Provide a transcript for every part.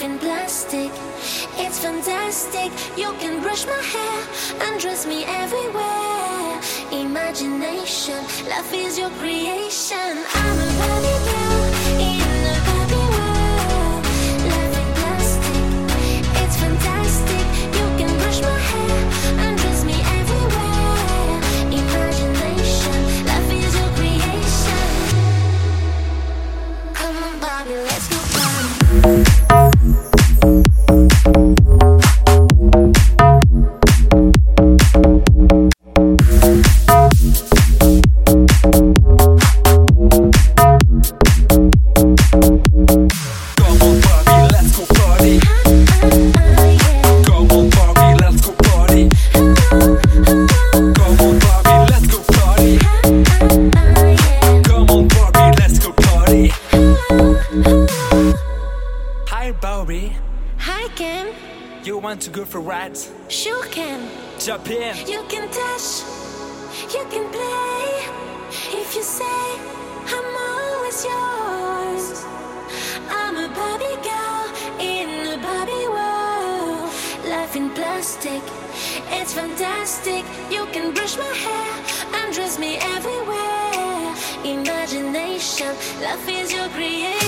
Life in plastic, it's fantastic. You can brush my hair and dress me everywhere. Imagination, life is your creation. I'm a Barbie girl in a Barbie world. In plastic, it's fantastic. You can brush my hair and dress me everywhere. Imagination, life is your creation. Come on, let's go. Hi, Barbie. Hi, Ken. You want to go for rides? Sure, Ken. Jump in. You can touch, you can play. If you say, I'm always yours. I'm a Barbie girl in a Barbie world. Life in plastic, it's fantastic. You can brush my hair and dress me everywhere. Imagination, life is your creation.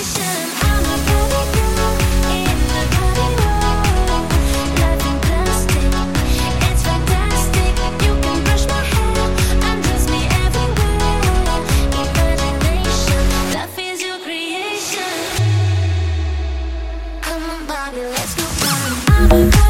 Let's go morning.